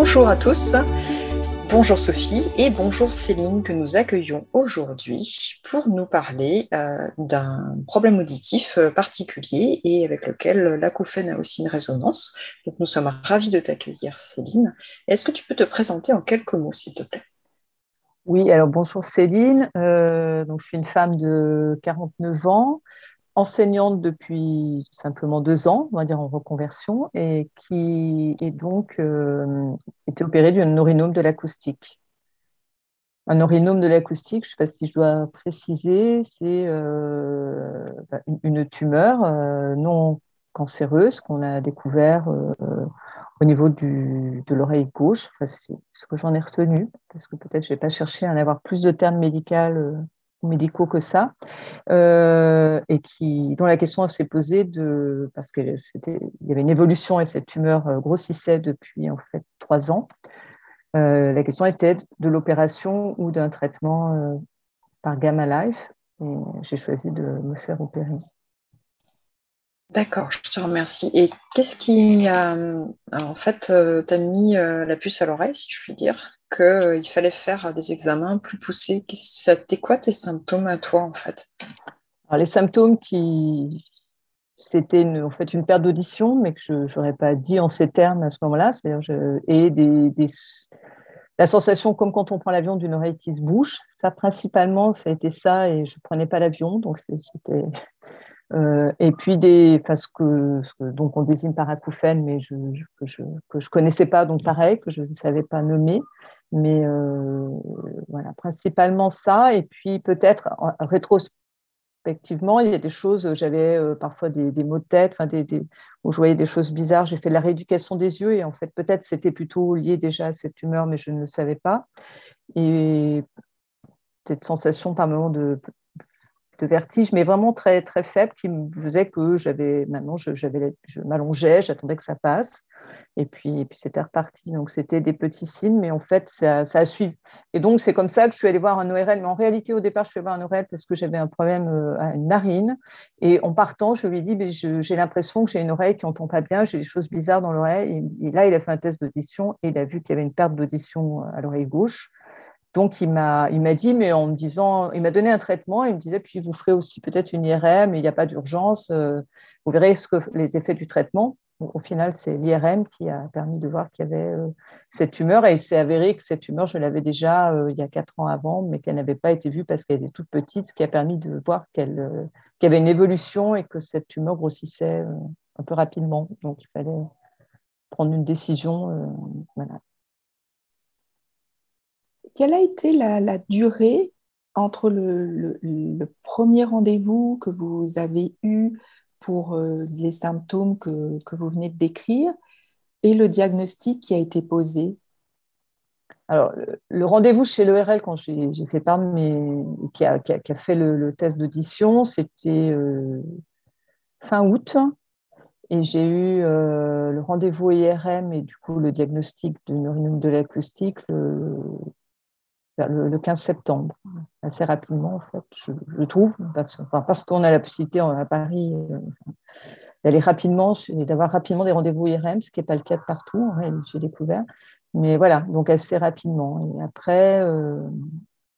bonjour à tous. Bonjour Sophie et bonjour Céline que nous accueillons aujourd'hui pour nous parler euh, d'un problème auditif euh, particulier et avec lequel l'acouphène a aussi une résonance. Donc nous sommes ravis de t'accueillir Céline. Est-ce que tu peux te présenter en quelques mots s'il te plaît? Oui, alors bonjour Céline. Euh, donc, je suis une femme de 49 ans enseignante depuis simplement deux ans, on va dire en reconversion, et qui est donc euh, été opérée d'un orinome de l'acoustique. Un orinome de l'acoustique, je ne sais pas si je dois préciser, c'est euh, bah, une tumeur euh, non cancéreuse qu'on a découvert au niveau du, de l'oreille gauche. c'est ce que j'en ai retenu, parce que peut-être je n'ai pas cherché à en avoir plus de termes médicaux médicaux que ça, euh, et qui, dont la question s'est posée de, parce qu'il y avait une évolution et cette tumeur euh, grossissait depuis en fait trois ans. Euh, la question était de l'opération ou d'un traitement par Gamma Life, j'ai choisi de me faire opérer. D'accord, je te remercie. Et qu'est-ce qui a, en fait, t'as mis la puce à l'oreille, si je puis dire qu'il euh, fallait faire des examens plus poussés? C'était quoi tes symptômes à toi, en fait? Les symptômes qui. C'était en fait une perte d'audition, mais que je n'aurais pas dit en ces termes à ce moment-là. Et des, la sensation comme quand on prend l'avion d'une oreille qui se bouche. Ça, principalement, ça a été ça, et je ne prenais pas l'avion. Donc, c'était. Euh, et puis des, parce que, donc on désigne par acouphène, mais je, que je que je connaissais pas, donc pareil que je ne savais pas nommer. Mais euh, voilà, principalement ça. Et puis peut-être rétrospectivement, il y a des choses, j'avais euh, parfois des, des, maux de tête, enfin des, des, où je voyais des choses bizarres. J'ai fait la rééducation des yeux et en fait, peut-être c'était plutôt lié déjà à cette tumeur, mais je ne le savais pas. Et cette sensation par moment de de vertige, mais vraiment très, très faible, qui me faisait que j'avais, maintenant, je, je m'allongeais, j'attendais que ça passe, et puis, et puis c'était reparti. Donc, c'était des petits signes, mais en fait, ça, ça a suivi. Et donc, c'est comme ça que je suis allée voir un ORL. Mais en réalité, au départ, je suis allée voir un ORL parce que j'avais un problème euh, à une narine. Et en partant, je lui ai dit, mais j'ai l'impression que j'ai une oreille qui n'entend pas bien, j'ai des choses bizarres dans l'oreille. Et, et là, il a fait un test d'audition et il a vu qu'il y avait une perte d'audition à l'oreille gauche. Donc, il m'a, il m'a dit, mais en me disant, il m'a donné un traitement, il me disait, puis vous ferez aussi peut-être une IRM, il n'y a pas d'urgence, euh, vous verrez ce que, les effets du traitement. Au final, c'est l'IRM qui a permis de voir qu'il y avait euh, cette tumeur et il s'est avéré que cette tumeur, je l'avais déjà euh, il y a quatre ans avant, mais qu'elle n'avait pas été vue parce qu'elle était toute petite, ce qui a permis de voir qu'elle, qu'il y avait une évolution et que cette tumeur grossissait un peu rapidement. Donc, il fallait prendre une décision. Voilà. Quelle a été la, durée entre le, premier rendez-vous que vous avez eu pour euh, les symptômes que, vous venez de décrire et le diagnostic qui a été posé? Alors, le rendez-vous chez l'ERL, quand j'ai fait part, mais qui a, fait le, test d'audition, c'était euh, fin août. Et j'ai eu euh, le rendez-vous IRM et du coup le diagnostic de neurinome de l'acoustique le, 15 septembre, assez rapidement en fait, je, trouve, parce, qu'on a la possibilité à Paris euh, d'aller rapidement d'avoir rapidement des rendez-vous IRM, ce qui n'est pas le cas de partout, j'ai découvert. Mais voilà, donc assez rapidement. Et après, euh,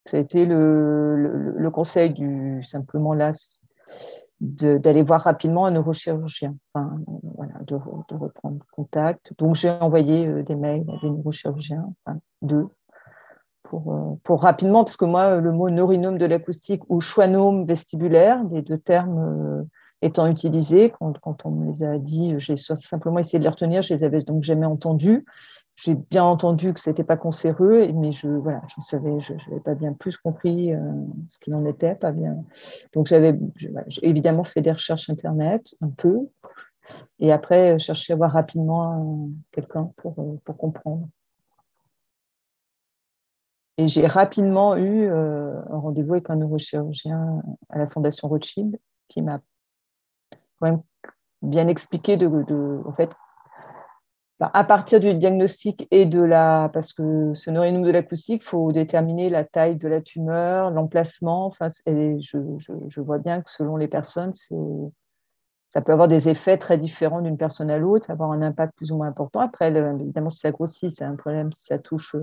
ça a été le, conseil du simplement là d'aller voir rapidement un neurochirurgien, enfin, voilà, de, reprendre contact. Donc j'ai envoyé euh, des mails à des neurochirurgiens, deux, euh, pour, rapidement, parce que moi, le mot neurinome de l'acoustique ou schwannome vestibulaire, les deux termes euh, étant utilisés, quand, on me les a dit, j'ai simplement essayé de les retenir, je les avais donc jamais entendus. J'ai bien entendu que ce n'était pas cancéreux, mais je voilà, je savais, je n'avais pas bien plus compris euh, ce qu'il en était, pas bien. Donc j'avais évidemment fait des recherches internet, un peu, et après cherché à voir rapidement quelqu'un pour, pour comprendre. Et j'ai rapidement eu euh, un rendez-vous avec un neurochirurgien à la Fondation Rothschild qui m'a quand même bien expliqué de, en fait, bah, à partir du diagnostic et de la, parce que ce neurinome de l'acoustique, il faut déterminer la taille de la tumeur, l'emplacement. Enfin, et je, je, vois bien que selon les personnes, ça peut avoir des effets très différents d'une personne à l'autre, avoir un impact plus ou moins important. Après, évidemment, si ça grossit, c'est un problème si ça touche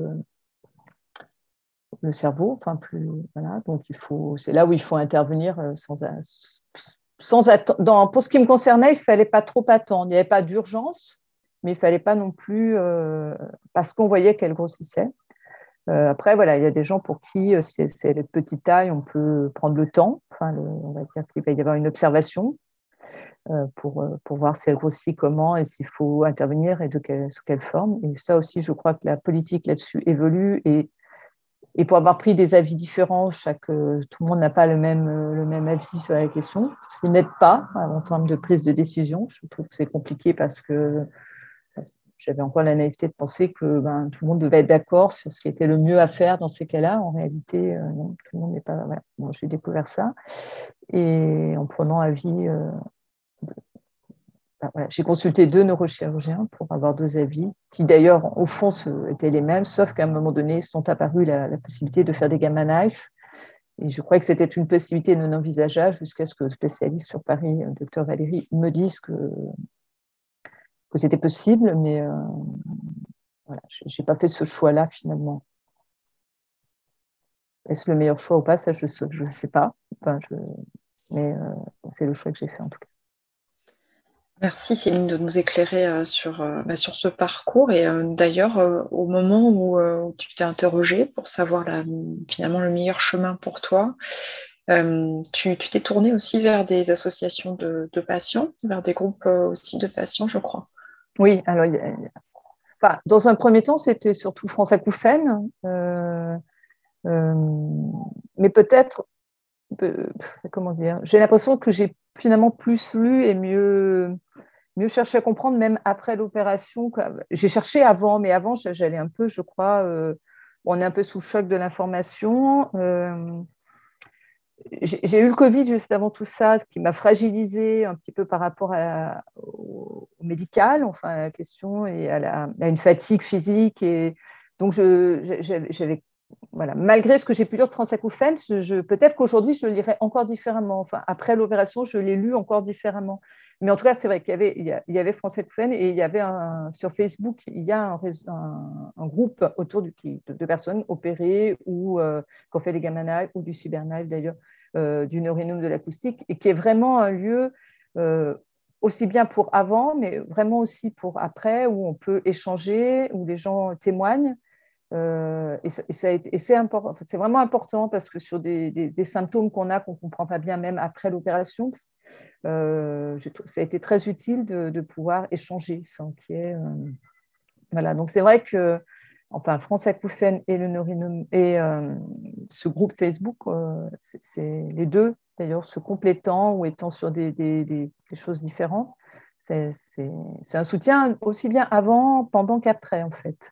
le cerveau. Enfin, plus, voilà. Donc, il faut, c'est là où il faut intervenir sans, sans attendre. Pour ce qui me concernait, il fallait pas trop attendre. Il n'y avait pas d'urgence, mais il fallait pas non plus, parce qu'on voyait qu'elle grossissait. Euh, après, voilà, il y a des gens pour qui euh, c'est les petites tailles, on peut prendre le temps. Enfin, on va dire qu'il va y avoir une observation euh, pour, pour voir si elle grossit comment et s'il faut intervenir et sous quelle forme. Et ça aussi, je crois que la politique là-dessus évolue et, et pour avoir pris des avis différents, chaque, tout le monde n'a pas le même, le même avis sur la question. Ce n'aide pas en termes de prise de décision. Je trouve que c'est compliqué parce que j'avais encore la naïveté de penser que ben, tout le monde devait être d'accord sur ce qui était le mieux à faire dans ces cas-là. En réalité, euh, non, tout le monde n'est pas. Bon, j'ai découvert ça. Et en prenant avis, euh, voilà, j'ai consulté deux neurochirurgiens pour avoir deux avis, qui d'ailleurs, au fond, étaient les mêmes, sauf qu'à un moment donné, sont apparus la, possibilité de faire des gamma knives. Et je crois que c'était une possibilité non envisageable jusqu'à ce que le spécialiste sur Paris, le docteur Valérie, me dise que c'était possible, mais euh, voilà, je n'ai pas fait ce choix-là finalement. Est-ce le meilleur choix ou pas? Ça, je ne sais pas. Mais euh, c'est le choix que j'ai fait en tout cas. Merci Céline de nous éclairer euh, sur, bah, sur ce parcours. Et d'ailleurs, au moment où, tu t'es interrogée pour savoir finalement le meilleur chemin pour toi, tu t'es tournée aussi vers des associations de, patients, vers des groupes aussi de patients, je crois. Oui, alors, dans un premier temps, c'était surtout France Acouphène, euh, euh, mais peut-être, comment dire, j'ai l'impression que j'ai finalement plus lu et mieux, mieux cherché à comprendre, même après l'opération. J'ai cherché avant, mais avant, j'allais un peu, je crois, euh, on est un peu sous choc de l'information j'ai eu le Covid juste avant tout ça, ce qui m'a fragilisé un petit peu par rapport au, médical, enfin à la question, et à, une fatigue physique. Et donc, j'avais, voilà, malgré ce que j'ai pu lire de France Acouphène, peut-être qu'aujourd'hui, je le lirais encore différemment. Enfin, après l'opération, je l'ai lu encore différemment. Mais en tout cas, c'est vrai qu'il y avait, il y avait et il y avait un, sur Facebook, il y a un, groupe autour de, personnes opérées ou euh, qui ont fait des gamma ou du cyberknife d'ailleurs, euh, du neurinome de l'acoustique, et qui est vraiment un lieu euh, aussi bien pour avant, mais vraiment aussi pour après, où on peut échanger, où les gens témoignent. Euh, et, c'est vraiment important parce que sur des, symptômes qu'on a qu'on ne comprend pas bien même après l'opération, ça a été très utile de, pouvoir échanger sans qu'il y ait. voilà, donc c'est vrai que enfin France Acouphène et le et euh, ce groupe Facebook, euh, c'est les deux d'ailleurs se complétant ou étant sur des, choses différentes. C'est un soutien aussi bien avant, pendant qu'après en fait.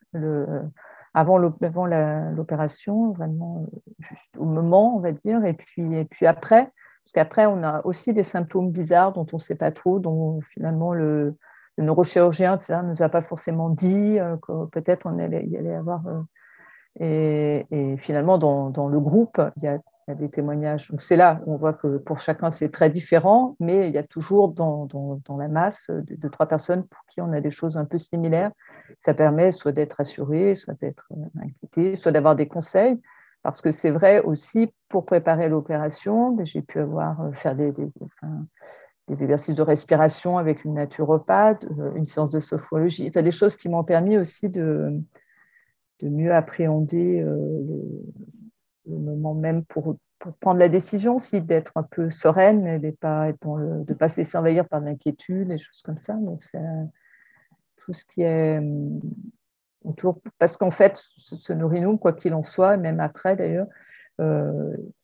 Avant l'opération, vraiment juste au moment, on va dire, et puis, et puis après, parce qu'après, on a aussi des symptômes bizarres dont on ne sait pas trop, dont finalement le, neurochirurgien ça, ne nous a pas forcément dit euh, que peut-être on allait y allait avoir. Euh, et, finalement, dans, le groupe, il y, a, des témoignages. Donc c'est là, on voit que pour chacun, c'est très différent, mais il y a toujours dans, la masse de, trois personnes pour qui on a des choses un peu similaires. Ça permet soit d'être assuré, soit d'être euh, inquiété, soit d'avoir des conseils. Parce que c'est vrai aussi, pour préparer l'opération, j'ai pu avoir faire des, exercices de respiration avec une naturopathe, euh, une séance de sophrologie, enfin, des choses qui m'ont permis aussi de, de mieux appréhender euh, moment même pour, pour, prendre la décision aussi, d'être un peu sereine et de ne pas, de pas se laisser envahir par l'inquiétude, des choses comme ça. Donc, c'est tout ce qui est euh, autour. Parce qu'en fait, ce, nourrit-nous, quoi qu'il en soit, même après d'ailleurs,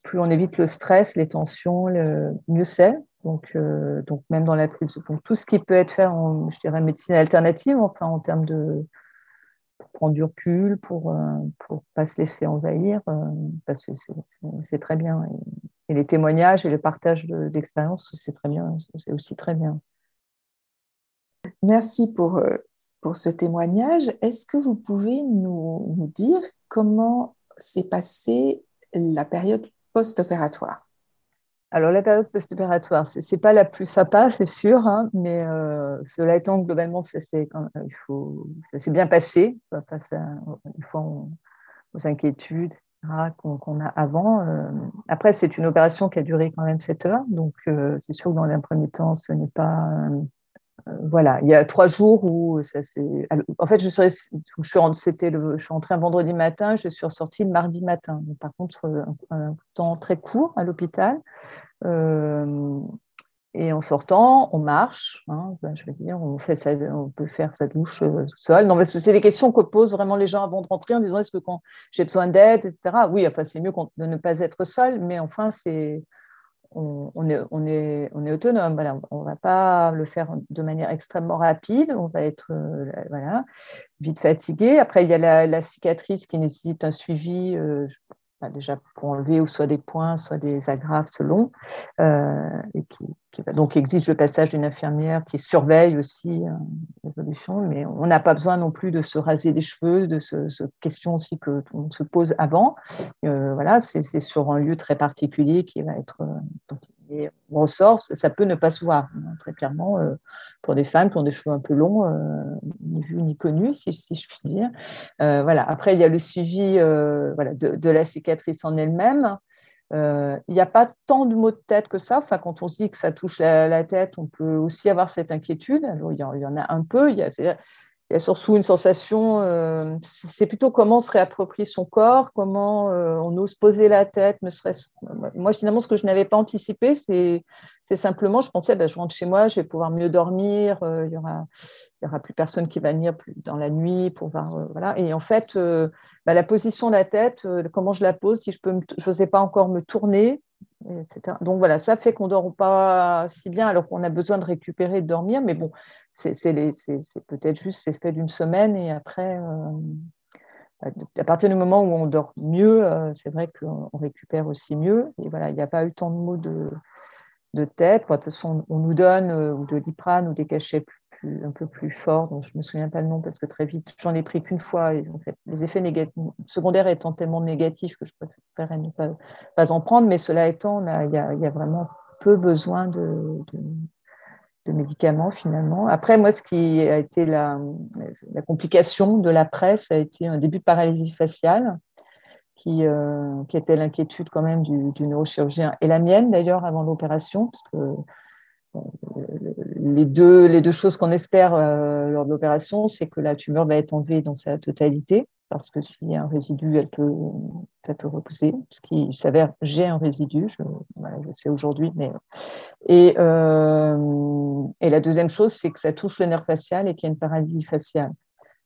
plus on évite le stress, les tensions, le, mieux c'est. Donc, euh, donc même dans la prise, tout ce qui peut être fait en, je dirais, médecine alternative, enfin en termes de prendre du recul, pour ne euh, pas se laisser envahir, euh, parce que c'est très bien. Et, les témoignages et le partage d'expérience, c'est très bien, c'est aussi très bien. Merci pour, pour ce témoignage. Est-ce que vous pouvez nous, nous dire comment s'est passée la période post-opératoire? Alors, la période post-opératoire, ce n'est pas la plus sympa, c'est sûr, hein, mais euh, cela étant, globalement, ça s'est bien passé face à, fois, aux inquiétudes qu'on a avant. Euh. après, c'est une opération qui a duré quand même 7 heures, donc euh, c'est sûr que dans un premier temps, ce n'est pas. Voilà, il y a trois jours où ça s'est. En fait, je, serais, je, suis rentrée, le, je suis un vendredi matin, je suis ressortie le mardi matin. par contre, un temps très court à l'hôpital. Euh, et en sortant, on marche, hein, ben, je veux dire, on, fait on peut faire sa douche euh, tout seul. Non, c'est des questions que posent vraiment les gens avant de rentrer en disant est-ce que quand j'ai besoin d'aide, etc. Oui, enfin, c'est mieux de ne pas être seul, mais enfin, c'est, on, est, on, est, on est autonome. Voilà. On ne va pas le faire de manière extrêmement rapide. On va être euh, vite fatigué. Après, il y a la, cicatrice qui nécessite un suivi déjà pour enlever ou soit des points, soit des agrafes selon, euh, et qui, donc exige le passage d'une infirmière qui surveille aussi euh, l'évolution, mais on n'a pas besoin non plus de se raser les cheveux, de ce, question aussi que monde se pose avant. Euh, voilà, c'est sur un lieu très particulier qui va être et on ressort, ça, peut ne pas se voir, hein, très clairement, euh, pour des femmes qui ont des cheveux un peu longs, euh, ni vus ni connus, si, je puis dire. Euh, voilà. Après, il y a le suivi voilà, de, la cicatrice en elle-même. il n'y a pas tant de maux de tête que ça. Enfin, quand on se dit que ça touche la, tête, on peut aussi avoir cette inquiétude. Il, y en, a un peu. Y a, il y a surtout une sensation, euh, c'est plutôt comment on se réapproprie son corps, comment euh, on ose poser la tête, ne serait Moi, finalement, ce que je n'avais pas anticipé, c'est, simplement, je pensais, ben, je rentre chez moi, je vais pouvoir mieux dormir, euh, il n'y aura, aura plus personne qui va venir dans la nuit pour voir. voilà. Et en fait, ben, la position de la tête, comment je la pose, si je peux, n'osais pas encore me tourner, etc. Donc voilà, ça fait qu'on ne dort pas si bien alors qu'on a besoin de récupérer et de dormir, mais bon, c'est peut-être juste l'effet d'une semaine et après, euh, à partir du moment où on dort mieux, euh, c'est vrai qu'on récupère aussi mieux. Et voilà, il n'y a pas eu tant de mots de, tête. De toute façon, on nous donne euh, de l'iprane ou des cachets un peu plus forts, dont je ne me souviens pas le nom parce que très vite, j'en ai pris qu'une fois. Et en fait, les effets secondaires étant tellement négatifs que je préférerais ne pas, en prendre. Mais cela étant, il y, a, vraiment peu besoin de médicaments finalement. Après, moi, ce qui a été la, complication de la presse a été un début de paralysie faciale, qui, euh, était l'inquiétude quand même du, du, neurochirurgien et la mienne d'ailleurs avant l'opération, parce que les, deux, les deux choses qu'on espère euh, lors de l'opération, c'est que la tumeur va être enlevée dans sa totalité, parce que s'il y a un résidu, elle peut, ça peut repousser. Ce qui s'avère, j'ai un résidu, je, je sais aujourd'hui. Mais... Et, euh, et la deuxième chose, c'est que ça touche le nerf facial et qu'il y a une paralysie faciale.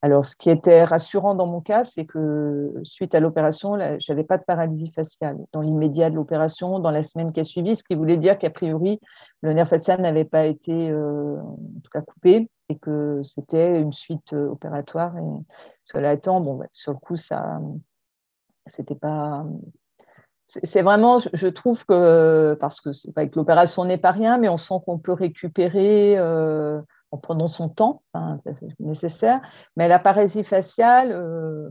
Alors, ce qui était rassurant dans mon cas, c'est que suite à l'opération, je n'avais pas de paralysie faciale dans l'immédiat de l'opération, dans la semaine qui a suivi, ce qui voulait dire qu'a priori, le nerf facial n'avait pas été euh, en tout coupé et que c'était une suite euh, opératoire. Et cela étant, bon, sur le coup, ça, c'était pas. C'est vraiment, je trouve que, parce que c'est que l'opération n'est pas rien, mais on sent qu'on peut récupérer euh, en prenant son temps enfin, nécessaire. Mais la paralysie faciale euh,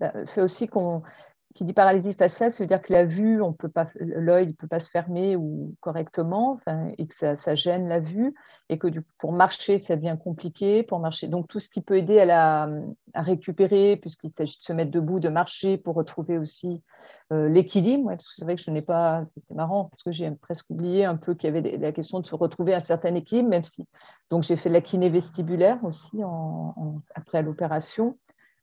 bah, fait aussi qu'on qui dit paralysie faciale, ça veut dire que la vue, on peut pas, l'œil ne peut pas se fermer ou correctement, et que ça, gêne la vue, et que pour marcher, ça devient compliqué. Pour marcher, donc tout ce qui peut aider à, la, récupérer, puisqu'il s'agit de se mettre debout, de marcher, pour retrouver aussi euh, l'équilibre. c'est vrai que je n'ai pas, c'est marrant parce que j'ai presque oublié un peu qu'il y avait la question de se retrouver un certain équilibre, même si. Donc j'ai fait la kiné vestibulaire aussi après l'opération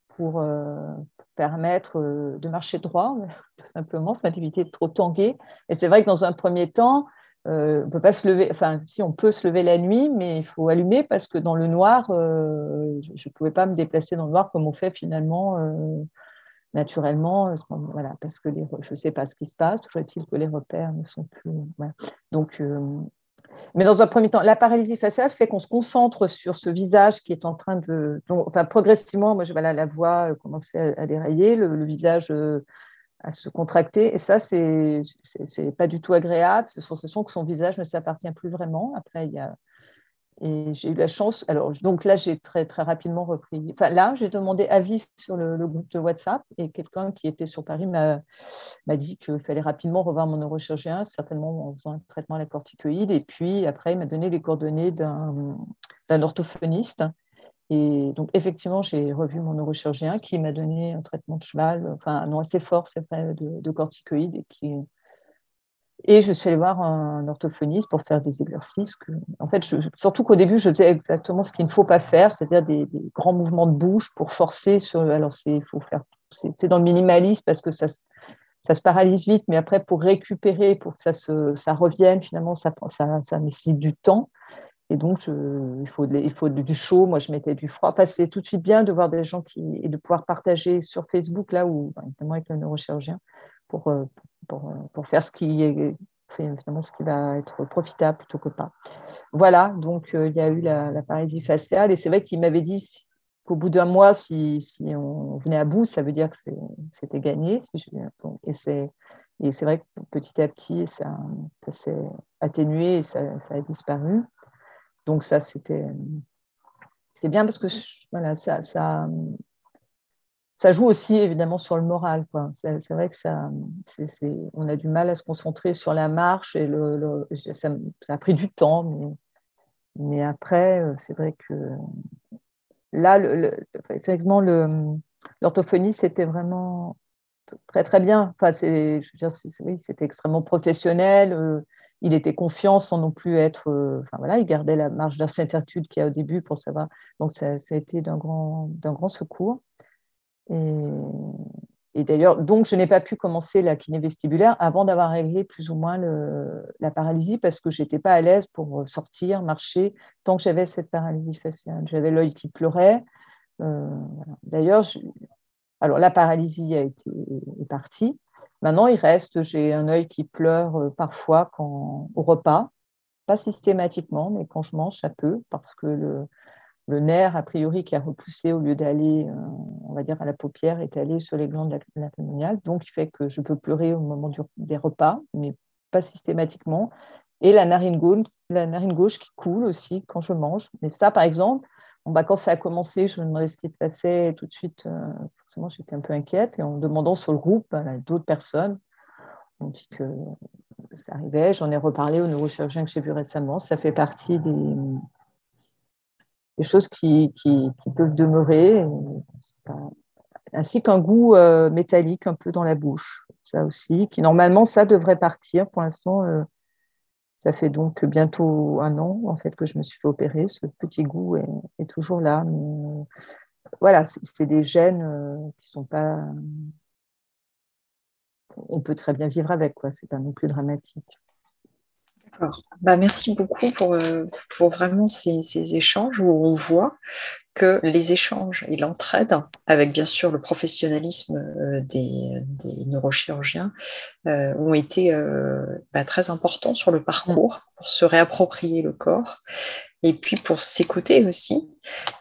pour, euh, permettre euh, de marcher droit, tout simplement, enfin, d'éviter de trop tanguer. Et c'est vrai que dans un premier temps, euh, on peut pas se lever, enfin, si on peut se lever la nuit, mais il faut allumer parce que dans le noir, euh, je ne pouvais pas me déplacer dans le noir comme on fait finalement naturellement, voilà, parce que les, je ne sais pas ce qui se passe, toujours est-il que les repères ne sont plus. Donc, mais dans un premier temps, la paralysie faciale fait qu'on se concentre sur ce visage qui est en train de. enfin, progressivement, moi, je, voilà, la voix euh, commençait à, dérailler, le, visage euh, à se contracter. Et ça, c'est n'est pas du tout agréable, cette sensation que son visage ne s'appartient plus vraiment. Après, il y a Et j'ai eu la chance. Alors, donc là, j'ai très, très rapidement repris. Enfin, là, j'ai demandé avis sur le, groupe de WhatsApp et quelqu'un qui était sur Paris m'a dit qu'il fallait rapidement revoir mon neurochirurgien, certainement en faisant un traitement à la corticoïde. Et puis, après, il m'a donné les coordonnées d'un orthophoniste. Et donc, effectivement, j'ai revu mon neurochirurgien qui m'a donné un traitement de cheval, enfin, non, assez fort, c'est vrai, de, de corticoïde et qui et je suis allée voir un orthophoniste pour faire des exercices. En fait, surtout qu'au début, je faisais exactement ce qu'il ne faut pas faire, c'est-à-dire des, grands mouvements de bouche pour forcer. Alors, c'est faut faire. C'est dans le minimalisme parce que ça, ça se paralyse vite, mais après, pour récupérer, pour que ça, ça revienne, finalement, ça, ça, ça nécessite du temps. Et donc, il, faut il faut du chaud. Moi, je mettais du froid. Enfin, c'est tout de suite bien de voir des gens qui. et de pouvoir partager sur Facebook, là où, notamment avec le neurochirurgien, pour, euh, pour, faire ce qui, est, finalement, ce qui va être profitable plutôt que pas. Voilà, donc euh, il y a eu la, la paralysie faciale et c'est vrai qu'il m'avait dit qu'au bout d'un mois, si, si, on venait à bout, ça veut dire que c'était gagné. Et c'est et c'est vrai que petit à petit, ça, s'est atténué et ça, a disparu. Donc ça, c'était c'est bien parce que voilà, ça, ça joue aussi évidemment sur le moral. C'est, vrai que ça, on a du mal à se concentrer sur la marche et ça, a pris du temps, mais, après, euh, c'est vrai que là, effectivement, l'orthophonie, c'était vraiment très très bien. Enfin, c'est, oui, c'était extrêmement professionnel. Euh, il était confiant sans non plus être. Euh, enfin voilà, il gardait la marge d'incertitude qu'il y a au début pour savoir. Donc ça, ça a été d'un grand, d'un grand secours. Et, d'ailleurs, donc, je n'ai pas pu commencer la kiné vestibulaire avant d'avoir réglé plus ou moins la paralysie parce que je n'étais pas à l'aise pour sortir, marcher, tant que j'avais cette paralysie faciale. J'avais l'œil qui pleurait. Euh, d'ailleurs, alors la paralysie a été est partie. Maintenant, il reste, j'ai un œil qui pleure euh, parfois quand, au repas, pas systématiquement, mais quand je mange, ça peut, parce que le, le nerf, a priori, qui a repoussé au lieu d'aller, euh, on va dire, à la paupière, est allé sur les glandes lacrymoniales. Donc, il fait que je peux pleurer au moment des repas, mais pas systématiquement. Et la narine, gauche, la narine gauche qui coule aussi quand je mange. Mais ça, par exemple, bah, quand ça a commencé, je me demandais ce qui se passait. Et tout de suite, euh, forcément, j'étais un peu inquiète. Et en demandant sur le groupe à d'autres personnes, on dit que ça arrivait. J'en ai reparlé au neurochirurgien que j'ai vu récemment. Ça fait partie des des choses qui, qui, peuvent demeurer, ainsi qu'un goût euh, métallique un peu dans la bouche. Ça aussi, qui normalement, ça devrait partir. Pour l'instant, euh, ça fait donc bientôt un an en fait que je me suis fait opérer. Ce petit goût est, toujours là. Mais, euh, voilà, c'est des gènes qui sont pas. On peut très bien vivre avec, quoi. C'est pas non plus dramatique. Bah, merci beaucoup pour, euh, pour vraiment ces, échanges où on voit que les échanges et l'entraide, avec bien sûr le professionnalisme euh, des, neurochirurgiens, euh, ont été bah, très importants sur le parcours pour se réapproprier le corps et puis pour s'écouter aussi.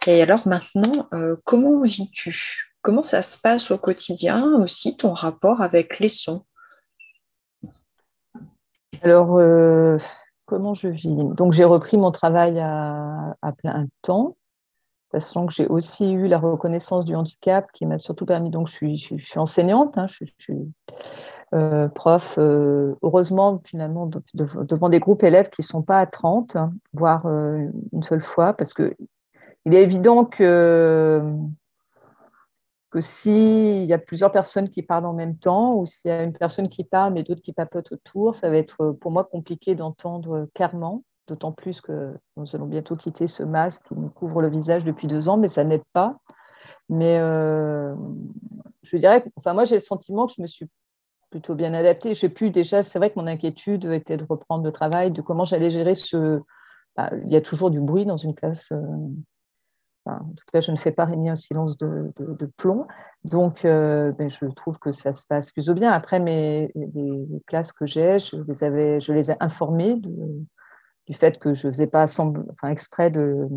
Et alors maintenant, comment vis-tu? Comment ça se passe au quotidien aussi, ton rapport avec les sons? Alors, euh, comment je vis? Donc, j'ai repris mon travail à, plein temps, sachant que j'ai aussi eu la reconnaissance du handicap qui m'a surtout permis. Donc, je suis, enseignante, je, suis euh, prof, euh, heureusement, finalement, devant des groupes élèves qui ne sont pas à 30, hein, voire une seule fois, parce qu'il est évident que que s'il y a plusieurs personnes qui parlent en même temps, ou s'il y a une personne qui parle mais d'autres qui papotent autour, ça va être pour moi compliqué d'entendre clairement, d'autant plus que nous allons bientôt quitter ce masque qui nous couvre le visage depuis deux ans, mais ça n'aide pas. Mais euh, je dirais, enfin moi j'ai le sentiment que je me suis plutôt bien adaptée. J'ai pu déjà, c'est vrai que mon inquiétude était de reprendre le travail, de comment j'allais gérer ce. Bah, il y a toujours du bruit dans une classe. Euh, en tout cas, je ne fais pas régner un silence de, plomb. Donc, euh, ben, je trouve que ça se passe plutôt bien. Après, mes, les classes que j'ai, je les, avais, je les ai informées du fait que je ne faisais pas enfin, exprès de,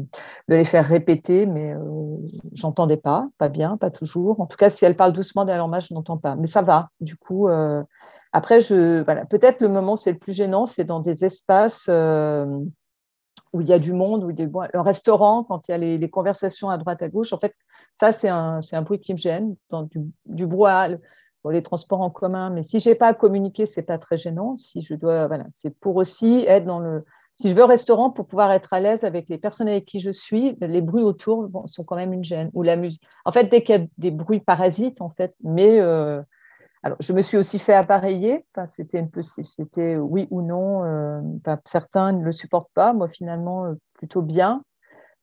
les faire répéter, mais euh, j'entendais pas, pas bien, pas toujours. En tout cas, si elles parlent doucement derrière moi, je n'entends pas. Mais ça va. Du coup, euh, après, voilà, peut-être le moment c'est le plus gênant, c'est dans des espaces où il y a du monde, où il y a le restaurant, quand il y a les, conversations à droite, à gauche. En fait, ça, c'est un, un, bruit qui me gêne, dans du, du brouhaha, pour les transports en commun. Mais si je n'ai pas à communiquer, ce n'est pas très gênant. Si je dois, voilà, c'est pour aussi être dans le. Si je veux au restaurant pour pouvoir être à l'aise avec les personnes avec qui je suis, les bruits autour sont quand même une gêne. Ou la musique. En fait, dès qu'il y a des bruits parasites, en fait, mais euh, je me suis aussi fait appareiller. C'était un peu, c'était oui ou non. Euh, certains ne le supportent pas. Moi, finalement, euh, plutôt bien.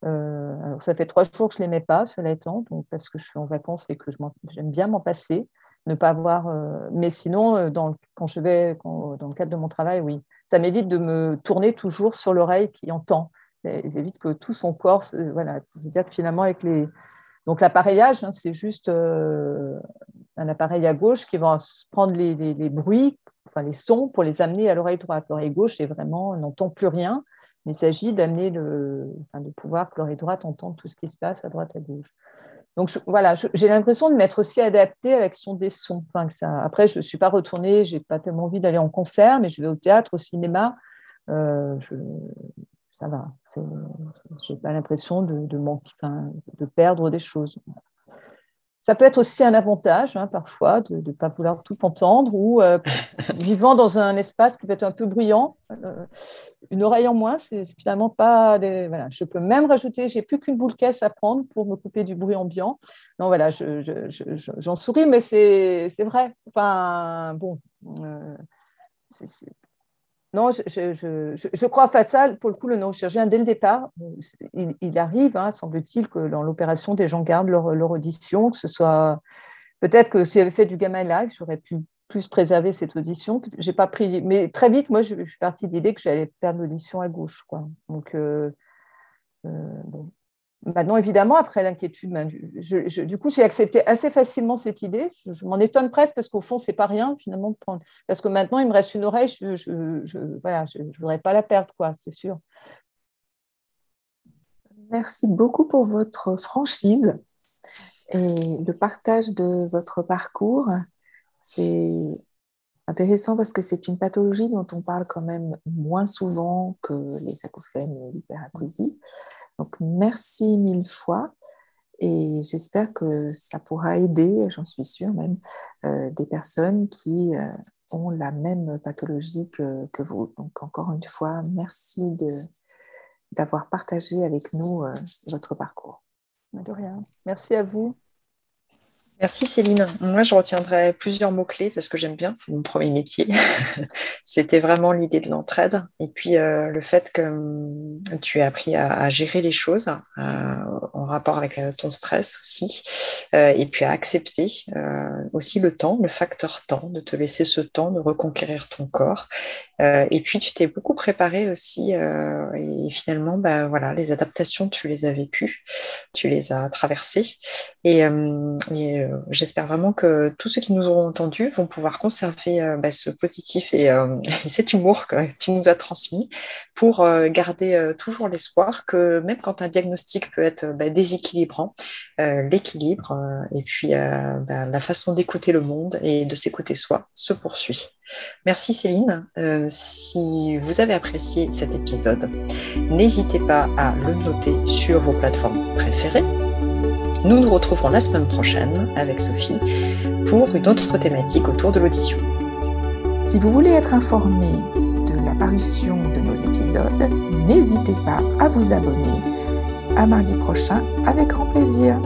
Euh, ça fait trois jours que je ne l'aimais pas, cela étant, donc parce que je suis en vacances et que j'aime bien m'en passer, ne pas avoir. mais sinon, dans, quand je vais dans le cadre de mon travail, oui, ça m'évite de me tourner toujours sur l'oreille qui entend. Ça évite que tout son corps, voilà, c'est-à-dire que finalement avec les donc l'appareillage, hein, c'est juste un appareil à gauche qui va prendre les, bruits, enfin les sons pour les amener à l'oreille droite. L'oreille gauche, c'est vraiment, n'entend plus rien, mais il s'agit d'amener le, de pouvoir que l'oreille droite entende tout ce qui se passe à droite, à gauche. Donc voilà, j'ai l'impression de m'être aussi adaptée à l'action des sons. Enfin. Après, je ne suis pas retournée, je n'ai pas tellement envie d'aller en concert, mais je vais au théâtre, au cinéma. Euh, ça va. Je n'ai pas l'impression de, de, de perdre des choses. Ça peut être aussi un avantage, hein, parfois, de ne pas vouloir tout entendre ou euh, vivant dans un espace qui peut être un peu bruyant. Euh, une oreille en moins, c'est finalement pas des. Voilà. Je peux même rajouter, j'ai plus qu'une boule caisse à prendre pour me couper du bruit ambiant. Non, voilà, j'en souris, mais c'est vrai. Enfin, bon. Euh, non, je, crois pas ça. Pour le coup, le neurochirurgien, dès le départ, il, arrive, hein, semble-t-il, que dans l'opération, des gens gardent leur, audition, que ce soit. Peut-être que si j'avais fait du gamma live, j'aurais pu plus préserver cette audition. J'ai pas pris, mais très vite, moi, je, suis partie de l'idée que j'allais perdre l'audition à gauche, quoi. Donc, euh, euh, bon. Maintenant, évidemment, après l'inquiétude, ben, du coup, j'ai accepté assez facilement cette idée. Je, m'en étonne presque parce qu'au fond, c'est pas rien finalement de prendre. Parce que maintenant, il me reste une oreille, je voilà, voudrais pas la perdre, quoi, c'est sûr. Merci beaucoup pour votre franchise et le partage de votre parcours. C'est intéressant parce que c'est une pathologie dont on parle quand même moins souvent que les acouphènes et l'hyperacousie. Donc, merci mille fois. Et j'espère que ça pourra aider, j'en suis sûre même, euh, des personnes qui euh, ont la même pathologie que, vous. Donc, encore une fois, merci d'avoir partagé avec nous euh, votre parcours. De. Merci à vous. Merci Céline. Moi, je retiendrai plusieurs mots-clés parce que j'aime bien, c'est mon premier métier. C'était vraiment l'idée de l'entraide et puis euh, le fait que hum, tu as appris à, gérer les choses euh, en rapport avec euh, ton stress aussi et puis à accepter aussi le temps, le facteur temps, de te laisser ce temps de reconquérir ton corps. et puis tu t'es beaucoup préparé aussi et finalement, bah, voilà, les adaptations, tu les as vécues, tu les as traversées et, hum, euh, j'espère vraiment que tous ceux qui nous auront entendus vont pouvoir conserver euh, bah, ce positif euh, et, cet humour que tu nous as transmis pour garder toujours l'espoir que même quand un diagnostic peut être bah, déséquilibrant, l'équilibre et puis bah, la façon d'écouter le monde et de s'écouter soi se poursuit. Merci Céline. si vous avez apprécié cet épisode, n'hésitez pas à le noter sur vos plateformes préférées nous nous retrouverons la semaine prochaine avec Sophie pour une autre thématique autour de l'audition. Si vous voulez être informé de la parution de nos épisodes, n'hésitez pas à vous abonner. À mardi prochain avec grand plaisir.